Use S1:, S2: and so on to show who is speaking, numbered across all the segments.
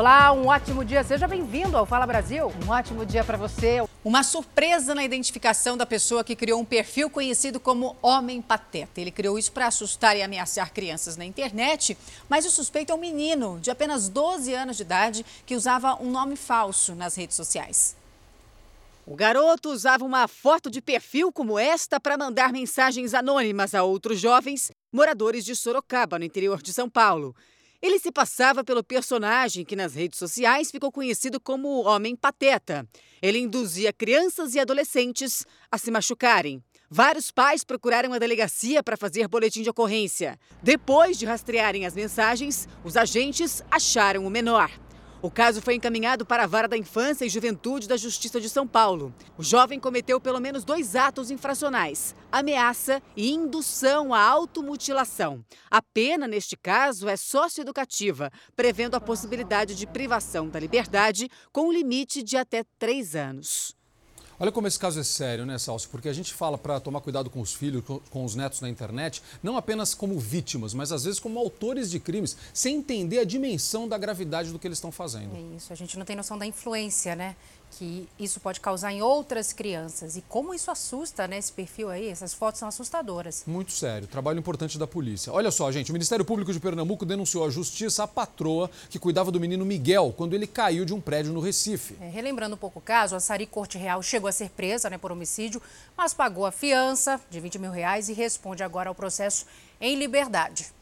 S1: Olá, um ótimo dia. Seja bem-vindo ao Fala Brasil.
S2: Um ótimo dia para você.
S3: Uma surpresa na identificação da pessoa que criou um perfil conhecido como Homem Pateta. Ele criou isso para assustar e ameaçar crianças na internet, mas o suspeito é um menino de apenas 12 anos de idade que usava um nome falso nas redes sociais.
S4: O garoto usava uma foto de perfil como esta para mandar mensagens anônimas a outros jovens moradores de Sorocaba, no interior de São Paulo. Ele se passava pelo personagem que nas redes sociais ficou conhecido como o Homem Pateta. Ele induzia crianças e adolescentes a se machucarem. Vários pais procuraram a delegacia para fazer boletim de ocorrência. Depois de rastrearem as mensagens, os agentes acharam o menor. O caso foi encaminhado para a Vara da Infância e Juventude da Justiça de São Paulo. O jovem cometeu pelo menos dois atos infracionais: ameaça e indução à automutilação. A pena, neste caso, é socioeducativa, prevendo a possibilidade de privação da liberdade com limite de até três anos.
S5: Olha como esse caso é sério, né, Salso? Porque a gente fala para tomar cuidado com os filhos, com os netos na internet, não apenas como vítimas, mas às vezes como autores de crimes, sem entender a dimensão da gravidade do que eles estão fazendo.
S1: É isso, a gente não tem noção da influência, né? Que isso pode causar em outras crianças. E como isso assusta, né, esse perfil aí, essas fotos são assustadoras.
S5: Muito sério, trabalho importante da polícia. Olha só, gente, o Ministério Público de Pernambuco denunciou à justiça a patroa que cuidava do menino Miguel quando ele caiu de um prédio no Recife.
S1: É, relembrando um pouco o caso, a Sari Corte Real chegou a ser presa né, por homicídio, mas pagou a fiança de 20 mil reais e responde agora ao processo em liberdade.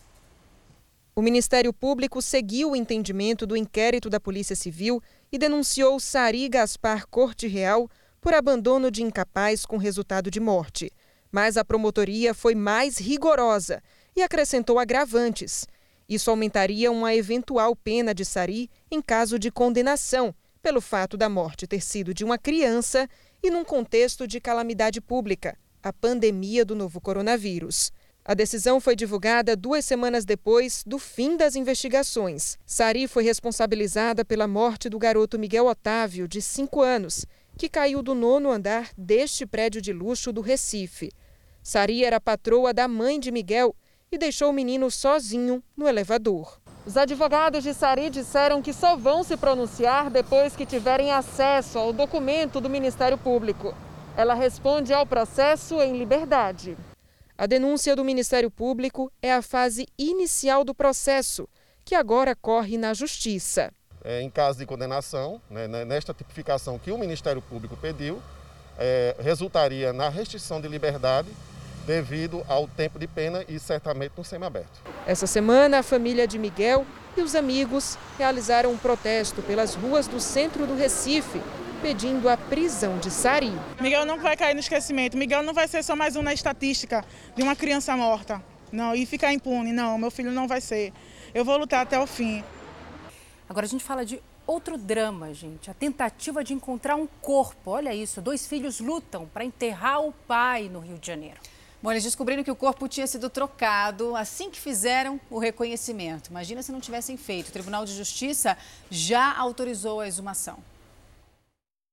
S6: O Ministério Público seguiu o entendimento do inquérito da Polícia Civil e denunciou Sari Gaspar Corte Real por abandono de incapaz com resultado de morte. Mas a promotoria foi mais rigorosa e acrescentou agravantes. Isso aumentaria uma eventual pena de Sari em caso de condenação, pelo fato da morte ter sido de uma criança e num contexto de calamidade pública, a pandemia do novo coronavírus. A decisão foi divulgada duas semanas depois do fim das investigações. Sari foi responsabilizada pela morte do garoto Miguel Otávio, de 5 anos, que caiu do nono andar deste prédio de luxo do Recife. Sari era patroa da mãe de Miguel e deixou o menino sozinho no elevador. Os advogados de Sari disseram que só vão se pronunciar depois que tiverem acesso ao documento do Ministério Público. Ela responde ao processo em liberdade. A denúncia do Ministério Público é a fase inicial do processo, que agora corre na Justiça.
S7: É, em caso de condenação, né, né, nesta tipificação que o Ministério Público pediu, é, resultaria na restrição de liberdade devido ao tempo de pena e certamente no semiaberto.
S6: Essa semana, a família de Miguel e os amigos realizaram um protesto pelas ruas do centro do Recife pedindo a prisão de Sari.
S8: Miguel não vai cair no esquecimento. Miguel não vai ser só mais um na estatística de uma criança morta. Não, e ficar impune. Não, meu filho não vai ser. Eu vou lutar até o fim.
S1: Agora a gente fala de outro drama, gente. A tentativa de encontrar um corpo. Olha isso, dois filhos lutam para enterrar o pai no Rio de Janeiro.
S3: Bom, eles descobriram que o corpo tinha sido trocado assim que fizeram o reconhecimento. Imagina se não tivessem feito. O Tribunal de Justiça já autorizou a exumação.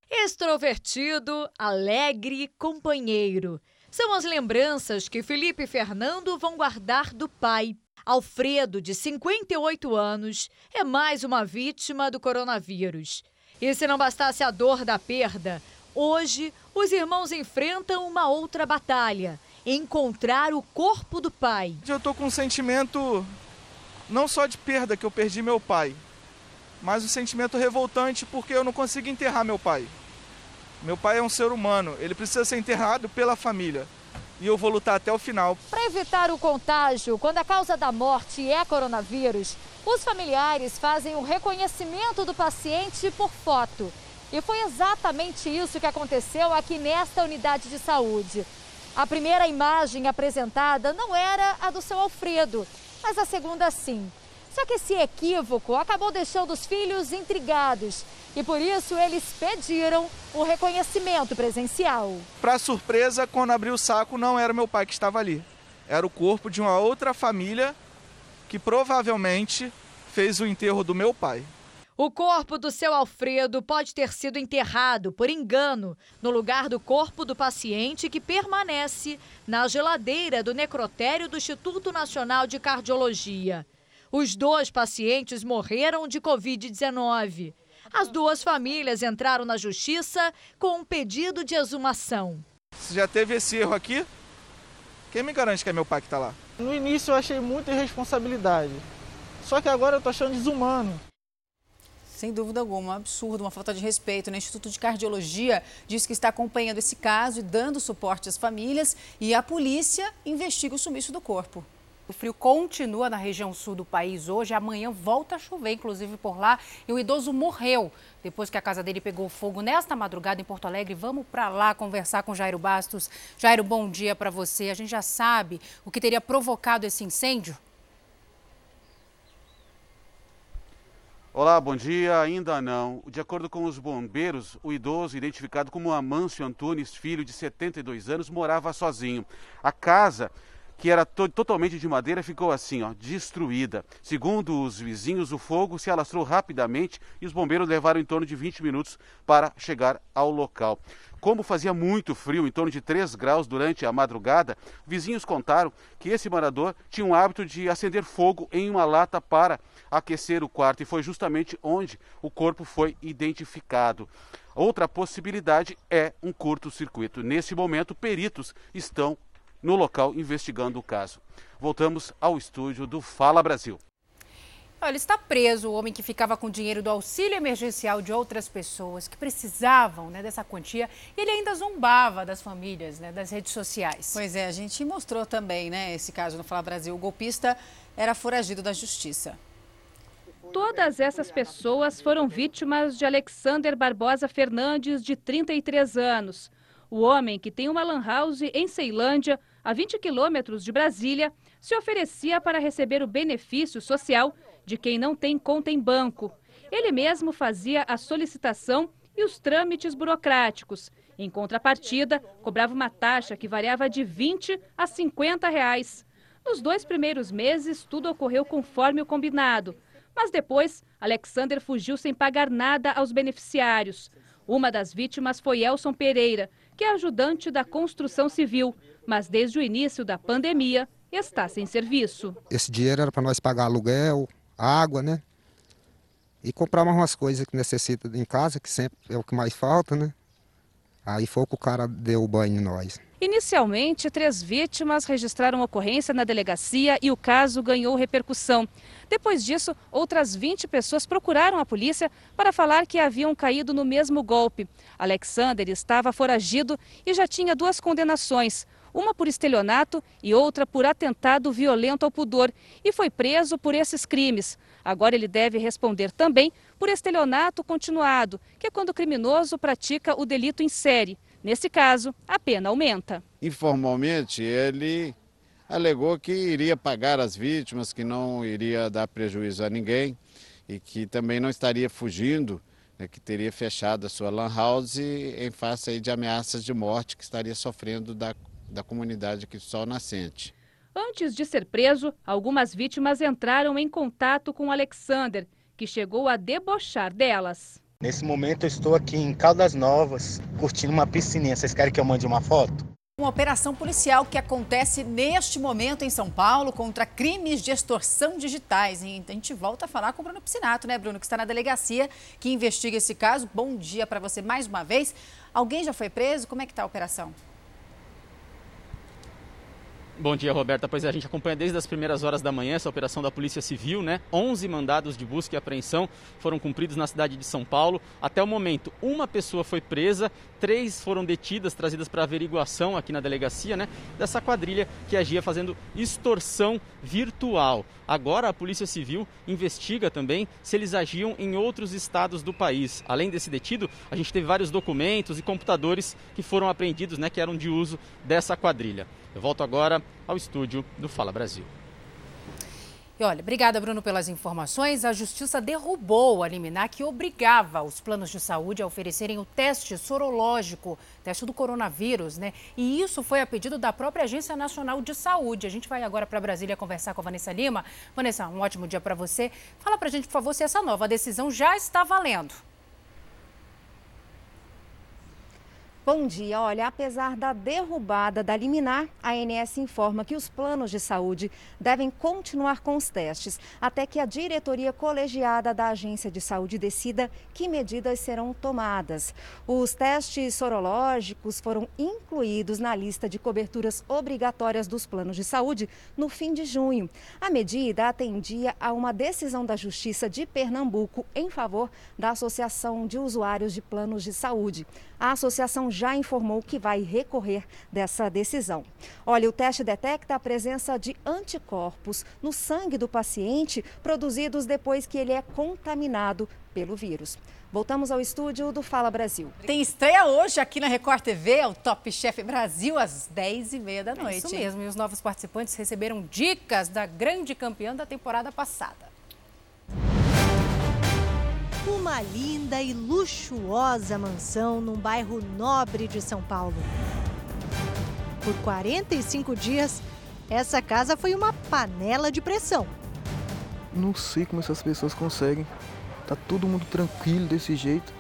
S9: Extrovertido, alegre, companheiro. São as lembranças que Felipe e Fernando vão guardar do pai. Alfredo, de 58 anos, é mais uma vítima do coronavírus. E se não bastasse a dor da perda, hoje os irmãos enfrentam uma outra batalha: encontrar o corpo do pai.
S10: Eu estou com um sentimento não só de perda que eu perdi meu pai, mas um sentimento revoltante porque eu não consigo enterrar meu pai. Meu pai é um ser humano, ele precisa ser enterrado pela família. E eu vou lutar até o final.
S9: Para evitar o contágio, quando a causa da morte é coronavírus, os familiares fazem o reconhecimento do paciente por foto. E foi exatamente isso que aconteceu aqui nesta unidade de saúde. A primeira imagem apresentada não era a do seu Alfredo, mas a segunda sim. Só que esse equívoco acabou deixando os filhos intrigados e por isso eles pediram o reconhecimento presencial.
S10: Para surpresa, quando abri o saco, não era meu pai que estava ali. Era o corpo de uma outra família que provavelmente fez o enterro do meu pai.
S9: O corpo do seu Alfredo pode ter sido enterrado por engano no lugar do corpo do paciente que permanece na geladeira do necrotério do Instituto Nacional de Cardiologia.
S11: Os dois pacientes morreram de Covid-19. As duas famílias entraram na justiça com um pedido de exumação.
S12: Se já teve esse erro aqui, quem me garante que é meu pai que está lá?
S13: No início eu achei muita irresponsabilidade. Só que agora eu tô achando desumano.
S14: Sem dúvida alguma, um absurdo, uma falta de respeito. O né? Instituto de Cardiologia diz que está acompanhando esse caso e dando suporte às famílias e a polícia investiga o sumiço do corpo.
S4: O frio continua na região sul do país hoje. Amanhã volta a chover, inclusive por lá. E o idoso morreu depois que a casa dele pegou fogo nesta madrugada em Porto Alegre. Vamos para lá conversar com Jairo Bastos. Jairo, bom dia para você. A gente já sabe o que teria provocado esse incêndio?
S15: Olá, bom dia. Ainda não. De acordo com os bombeiros, o idoso, identificado como Amâncio Antunes, filho de 72 anos, morava sozinho. A casa que era to totalmente de madeira, ficou assim, ó, destruída. Segundo os vizinhos, o fogo se alastrou rapidamente e os bombeiros levaram em torno de 20 minutos para chegar ao local. Como fazia muito frio, em torno de 3 graus durante a madrugada, vizinhos contaram que esse morador tinha um hábito de acender fogo em uma lata para aquecer o quarto e foi justamente onde o corpo foi identificado. Outra possibilidade é um curto-circuito. Nesse momento, peritos estão no local investigando o caso. Voltamos ao estúdio do Fala Brasil.
S4: Olha, está preso o homem que ficava com dinheiro do auxílio emergencial de outras pessoas que precisavam né, dessa quantia e ele ainda zombava das famílias, né, das redes sociais.
S14: Pois é, a gente mostrou também né, esse caso no Fala Brasil. O golpista era foragido da justiça.
S16: Todas essas pessoas foram vítimas de Alexander Barbosa Fernandes, de 33 anos. O homem, que tem uma lan house em Ceilândia, a 20 quilômetros de Brasília, se oferecia para receber o benefício social de quem não tem conta em banco. Ele mesmo fazia a solicitação e os trâmites burocráticos. Em contrapartida, cobrava uma taxa que variava de 20 a 50 reais. Nos dois primeiros meses, tudo ocorreu conforme o combinado. Mas depois, Alexander fugiu sem pagar nada aos beneficiários. Uma das vítimas foi Elson Pereira, que é ajudante da construção civil, mas desde o início da pandemia está sem serviço.
S17: Esse dinheiro era para nós pagar aluguel, água, né? E comprar umas coisas que necessita em casa, que sempre é o que mais falta, né? Aí foi que o cara deu o banho em nós.
S16: Inicialmente, três vítimas registraram ocorrência na delegacia e o caso ganhou repercussão. Depois disso, outras 20 pessoas procuraram a polícia para falar que haviam caído no mesmo golpe. Alexander estava foragido e já tinha duas condenações, uma por estelionato e outra por atentado violento ao pudor, e foi preso por esses crimes. Agora ele deve responder também por estelionato continuado, que é quando o criminoso pratica o delito em série. Nesse caso, a pena aumenta.
S7: Informalmente, ele alegou que iria pagar as vítimas, que não iria dar prejuízo a ninguém e que também não estaria fugindo, né, que teria fechado a sua lan house em face de ameaças de morte que estaria sofrendo da, da comunidade aqui do Sol Nascente.
S16: Antes de ser preso, algumas vítimas entraram em contato com Alexander, que chegou a debochar delas.
S18: Nesse momento eu estou aqui em Caldas Novas, curtindo uma piscininha. Vocês querem que eu mande uma foto?
S14: Uma operação policial que acontece neste momento em São Paulo contra crimes de extorsão digitais. E a gente volta a falar com o Bruno Piscinato, né, Bruno, que está na delegacia que investiga esse caso. Bom dia para você mais uma vez. Alguém já foi preso? Como é que está a operação?
S10: Bom dia, Roberta. Pois é, a gente acompanha desde as primeiras horas da manhã essa operação da Polícia Civil, né? 11 mandados de busca e apreensão foram cumpridos na cidade de São Paulo. Até o momento, uma pessoa foi presa, três foram detidas, trazidas para averiguação aqui na delegacia, né? Dessa quadrilha que agia fazendo extorsão virtual. Agora a Polícia Civil investiga também se eles agiam em outros estados do país. Além desse detido, a gente teve vários documentos e computadores que foram apreendidos, né? Que eram de uso dessa quadrilha. Eu volto agora ao estúdio do Fala Brasil.
S4: E olha, obrigada, Bruno, pelas informações. A Justiça derrubou a liminar que obrigava os planos de saúde a oferecerem o teste sorológico, teste do coronavírus, né? E isso foi a pedido da própria Agência Nacional de Saúde. A gente vai agora para Brasília conversar com a Vanessa Lima. Vanessa, um ótimo dia para você. Fala para a gente, por favor, se essa nova decisão já está valendo.
S19: Bom dia. Olha, apesar da derrubada da liminar, a ANS informa que os planos de saúde devem continuar com os testes até que a diretoria colegiada da Agência de Saúde decida que medidas serão tomadas. Os testes sorológicos foram incluídos na lista de coberturas obrigatórias dos planos de saúde no fim de junho. A medida atendia a uma decisão da Justiça de Pernambuco em favor da Associação de Usuários de Planos de Saúde. A associação já informou que vai recorrer dessa decisão. Olha, o teste detecta a presença de anticorpos no sangue do paciente produzidos depois que ele é contaminado pelo vírus. Voltamos ao estúdio do Fala Brasil.
S4: Tem estreia hoje aqui na Record TV, o Top Chef Brasil, às 10h30 da noite.
S1: É isso mesmo, e os novos participantes receberam dicas da grande campeã da temporada passada.
S20: Uma linda e luxuosa mansão num bairro nobre de São Paulo. Por 45 dias, essa casa foi uma panela de pressão.
S21: Não sei como essas pessoas conseguem. Tá todo mundo tranquilo desse jeito,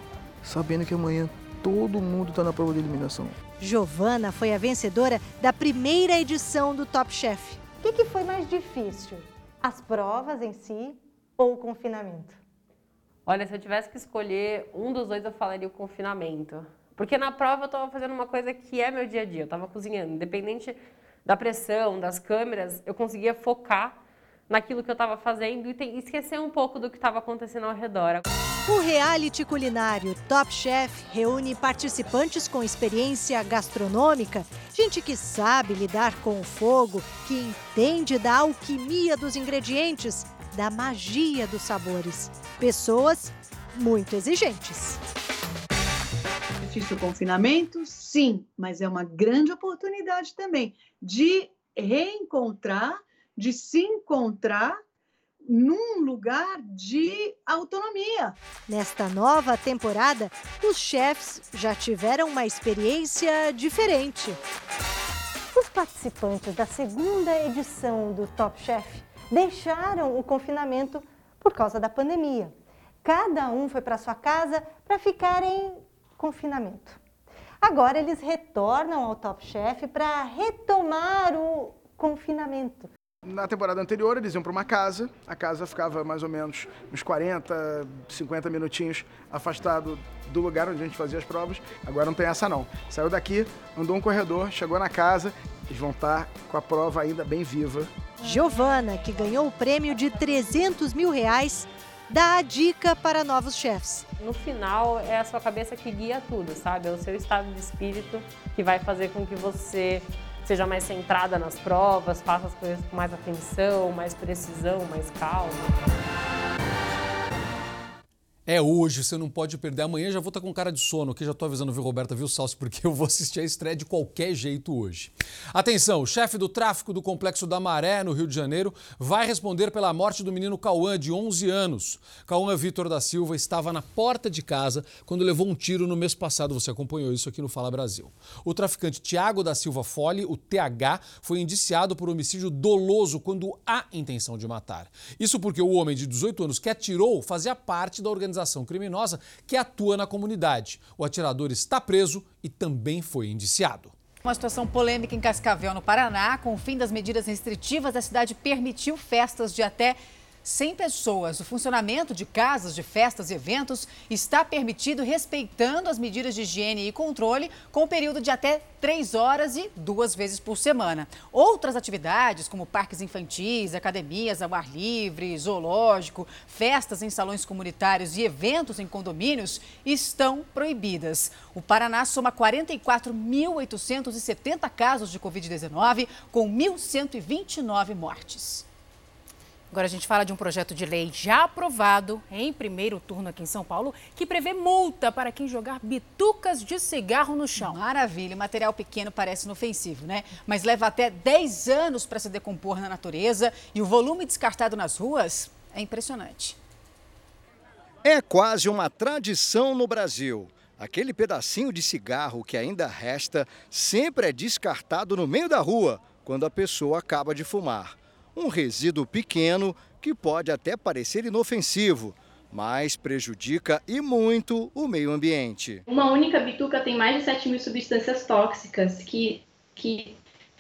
S21: sabendo que amanhã todo mundo tá na prova de eliminação.
S20: Giovana foi a vencedora da primeira edição do Top Chef.
S22: O que, que foi mais difícil? As provas em si ou o confinamento?
S23: Olha, se eu tivesse que escolher um dos dois, eu falaria o confinamento. Porque na prova eu estava fazendo uma coisa que é meu dia a dia, eu estava cozinhando. Independente da pressão, das câmeras, eu conseguia focar naquilo que eu estava fazendo e esquecer um pouco do que estava acontecendo ao redor.
S20: O reality culinário Top Chef reúne participantes com experiência gastronômica, gente que sabe lidar com o fogo, que entende da alquimia dos ingredientes da magia dos sabores. Pessoas muito exigentes.
S24: Difícil o confinamento? Sim, mas é uma grande oportunidade também de reencontrar, de se encontrar num lugar de autonomia.
S20: Nesta nova temporada, os chefs já tiveram uma experiência diferente.
S22: Os participantes da segunda edição do Top Chef deixaram o confinamento por causa da pandemia. Cada um foi para sua casa para ficar em confinamento. Agora eles retornam ao Top Chef para retomar o confinamento.
S25: Na temporada anterior, eles iam para uma casa, a casa ficava mais ou menos uns 40, 50 minutinhos afastado do lugar onde a gente fazia as provas. Agora não tem essa não. Saiu daqui, andou um corredor, chegou na casa, eles vão estar com a prova ainda bem viva.
S20: Giovana, que ganhou o prêmio de 300 mil reais, dá a dica para novos chefs.
S23: No final, é a sua cabeça que guia tudo, sabe? É o seu estado de espírito que vai fazer com que você seja mais centrada nas provas, faça as coisas com mais atenção, mais precisão, mais calma.
S5: É hoje, você não pode perder. Amanhã já vou estar com cara de sono, aqui já estou avisando, viu, Roberta, viu, Salso, porque eu vou assistir a estreia de qualquer jeito hoje. Atenção, o chefe do tráfico do Complexo da Maré, no Rio de Janeiro, vai responder pela morte do menino Cauã, de 11 anos. Cauã Vitor da Silva estava na porta de casa quando levou um tiro no mês passado. Você acompanhou isso aqui no Fala Brasil. O traficante Tiago da Silva Fole, o TH, foi indiciado por homicídio doloso quando há intenção de matar. Isso porque o homem de 18 anos que atirou fazia parte da organização organização criminosa que atua na comunidade. O atirador está preso e também foi indiciado.
S4: Uma situação polêmica em Cascavel, no Paraná, com o fim das medidas restritivas, a cidade permitiu festas de até 100 pessoas. O funcionamento de casas de festas e eventos está permitido respeitando as medidas de higiene e controle, com um período de até três horas e duas vezes por semana. Outras atividades, como parques infantis, academias ao ar livre, zoológico, festas em salões comunitários e eventos em condomínios, estão proibidas. O Paraná soma 44.870 casos de Covid-19, com 1.129 mortes.
S1: Agora a gente fala de um projeto de lei já aprovado em primeiro turno aqui em São Paulo, que prevê multa para quem jogar bitucas de cigarro no chão.
S4: Maravilha, material pequeno parece inofensivo, né? Mas leva até 10 anos para se decompor na natureza e o volume descartado nas ruas é impressionante.
S26: É quase uma tradição no Brasil. Aquele pedacinho de cigarro que ainda resta sempre é descartado no meio da rua quando a pessoa acaba de fumar um resíduo pequeno que pode até parecer inofensivo, mas prejudica e muito o meio ambiente.
S8: Uma única bituca tem mais de 7 mil substâncias tóxicas que, que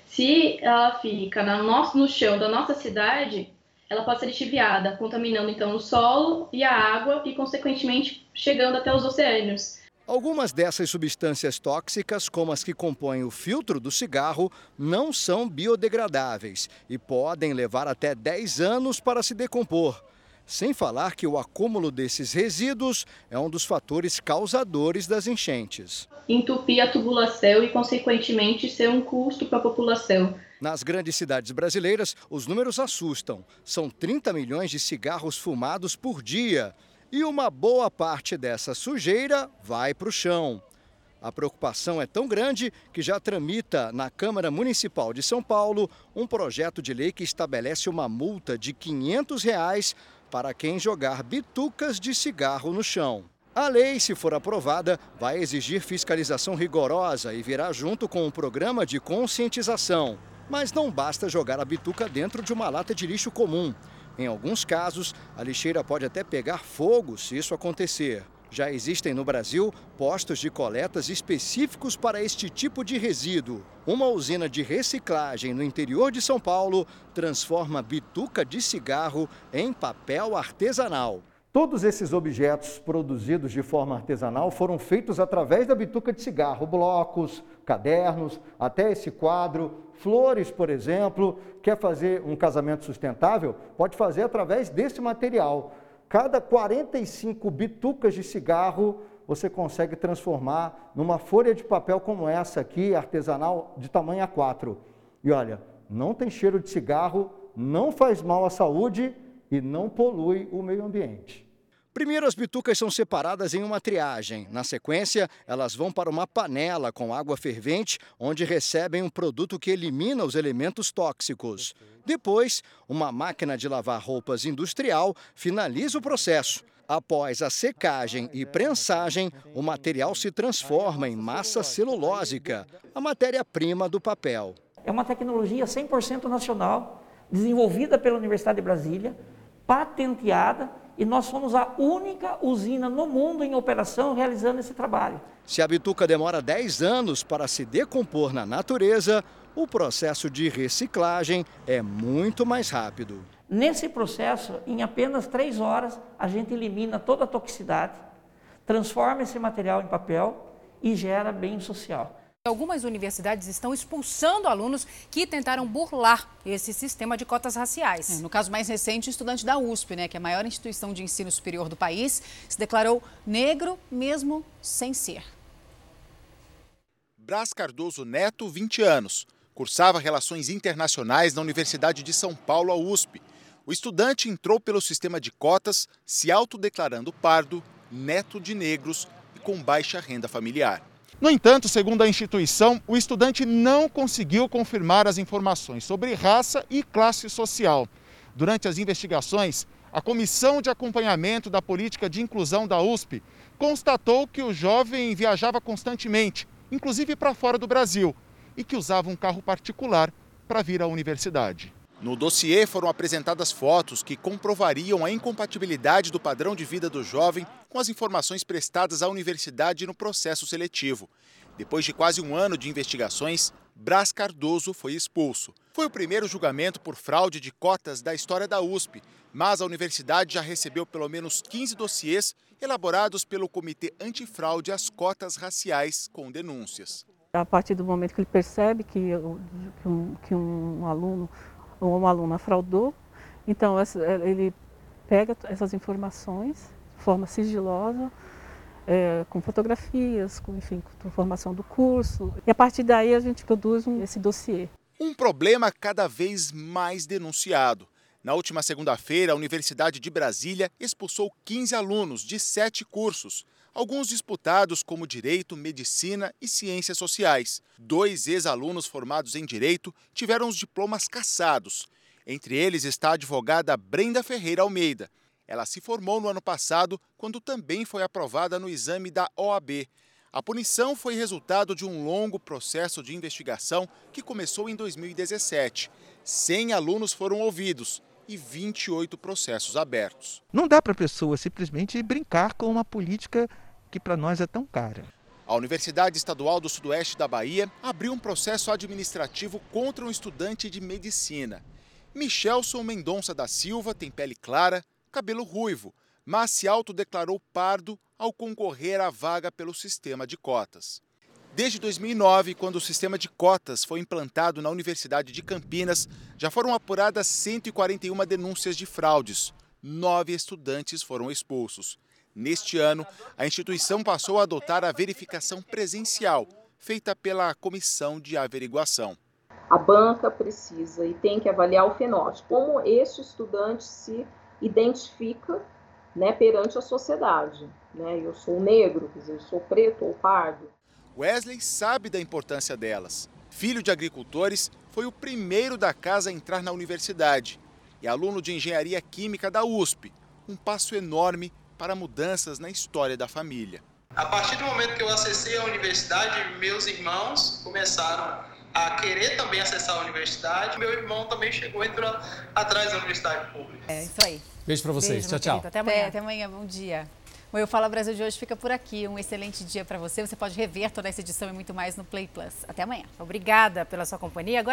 S8: se ela fica no, nosso, no chão da nossa cidade, ela pode ser lixiviada, contaminando então o solo e a água e, consequentemente, chegando até os oceânios.
S26: Algumas dessas substâncias tóxicas, como as que compõem o filtro do cigarro, não são biodegradáveis e podem levar até 10 anos para se decompor. Sem falar que o acúmulo desses resíduos é um dos fatores causadores das enchentes.
S8: Entupir a tubulação e, consequentemente, ser um custo para a população.
S26: Nas grandes cidades brasileiras, os números assustam. São 30 milhões de cigarros fumados por dia. E uma boa parte dessa sujeira vai para o chão. A preocupação é tão grande que já tramita na Câmara Municipal de São Paulo um projeto de lei que estabelece uma multa de 500 reais para quem jogar bitucas de cigarro no chão. A lei, se for aprovada, vai exigir fiscalização rigorosa e virá junto com um programa de conscientização. Mas não basta jogar a bituca dentro de uma lata de lixo comum. Em alguns casos, a lixeira pode até pegar fogo se isso acontecer. Já existem no Brasil postos de coletas específicos para este tipo de resíduo. Uma usina de reciclagem no interior de São Paulo transforma bituca de cigarro em papel artesanal. Todos esses objetos produzidos de forma artesanal foram feitos através da bituca de cigarro, blocos, cadernos, até esse quadro, flores, por exemplo. Quer fazer um casamento sustentável? Pode fazer através desse material. Cada 45 bitucas de cigarro você consegue transformar numa folha de papel como essa aqui, artesanal, de tamanho A4. E olha, não tem cheiro de cigarro, não faz mal à saúde e não polui o meio ambiente. Primeiro, as bitucas são separadas em uma triagem. Na sequência, elas vão para uma panela com água fervente, onde recebem um produto que elimina os elementos tóxicos. Depois, uma máquina de lavar roupas industrial finaliza o processo. Após a secagem e prensagem, o material se transforma em massa celulósica, a matéria-prima do papel.
S27: É uma tecnologia 100% nacional, desenvolvida pela Universidade de Brasília, patenteada e nós somos a única usina no mundo em operação realizando esse trabalho.
S26: Se a bituca demora 10 anos para se decompor na natureza, o processo de reciclagem é muito mais rápido.
S27: Nesse processo, em apenas 3 horas, a gente elimina toda a toxicidade, transforma esse material em papel e gera bem social.
S1: Algumas universidades estão expulsando alunos que tentaram burlar esse sistema de cotas raciais.
S4: É, no caso mais recente, o estudante da USP, né, que é a maior instituição de ensino superior do país, se declarou negro mesmo sem ser.
S7: Brás Cardoso Neto, 20 anos. Cursava Relações Internacionais na Universidade de São Paulo, a USP. O estudante entrou pelo sistema de cotas, se autodeclarando pardo, neto de negros e com baixa renda familiar. No entanto, segundo a instituição, o estudante não conseguiu confirmar as informações sobre raça e classe social. Durante as investigações, a Comissão de Acompanhamento da Política de Inclusão da USP constatou que o jovem viajava constantemente, inclusive para fora do Brasil, e que usava um carro particular para vir à universidade. No dossiê foram apresentadas fotos que comprovariam a incompatibilidade do padrão de vida do jovem com as informações prestadas à universidade no processo seletivo. Depois de quase um ano de investigações, Brás Cardoso foi expulso. Foi o primeiro julgamento por fraude de cotas da história da USP, mas a universidade já recebeu pelo menos 15 dossiês elaborados pelo Comitê Antifraude às Cotas Raciais com denúncias.
S28: A partir do momento que ele percebe que, que, um, que um aluno uma aluna fraudou, então ele pega essas informações de forma sigilosa, é, com fotografias, com, enfim, com informação do curso, e a partir daí a gente produz um, esse dossiê.
S7: Um problema cada vez mais denunciado. Na última segunda-feira, a Universidade de Brasília expulsou 15 alunos de sete cursos, alguns disputados como Direito, Medicina e Ciências Sociais. Dois ex-alunos formados em Direito tiveram os diplomas cassados. Entre eles está a advogada Brenda Ferreira Almeida. Ela se formou no ano passado, quando também foi aprovada no exame da OAB. A punição foi resultado de um longo processo de investigação que começou em 2017. 100 alunos foram ouvidos e 28 processos abertos.
S29: Não dá para a pessoa simplesmente brincar com uma política que para nós é tão cara.
S7: A Universidade Estadual do Sudoeste da Bahia abriu um processo administrativo contra um estudante de medicina. Michelson Mendonça da Silva tem pele clara, cabelo ruivo, mas se autodeclarou pardo ao concorrer à vaga pelo sistema de cotas. Desde 2009, quando o sistema de cotas foi implantado na Universidade de Campinas, já foram apuradas 141 denúncias de fraudes. Nove estudantes foram expulsos. Neste ano, a instituição passou a adotar a verificação presencial, feita pela Comissão de Averiguação.
S30: A banca precisa e tem que avaliar o fenótipo, como este estudante se identifica né, perante a sociedade. Né? Eu sou negro, quer dizer, eu sou preto ou pardo.
S7: Wesley sabe da importância delas. Filho de agricultores, foi o primeiro da casa a entrar na universidade e aluno de engenharia química da USP. Um passo enorme para mudanças na história da família.
S31: A partir do momento que eu acessei a universidade, meus irmãos começaram a querer também acessar a universidade. Meu irmão também chegou e entrou atrás da universidade pública.
S4: É isso aí.
S5: Beijo para vocês.
S4: Beijo,
S5: tchau, tchau.
S4: Até amanhã. até amanhã. Bom dia. O Eu Fala Brasil de hoje fica por aqui. Um excelente dia para você. Você pode rever toda essa edição e muito mais no Play Plus. Até amanhã.
S1: Obrigada pela sua companhia. Agora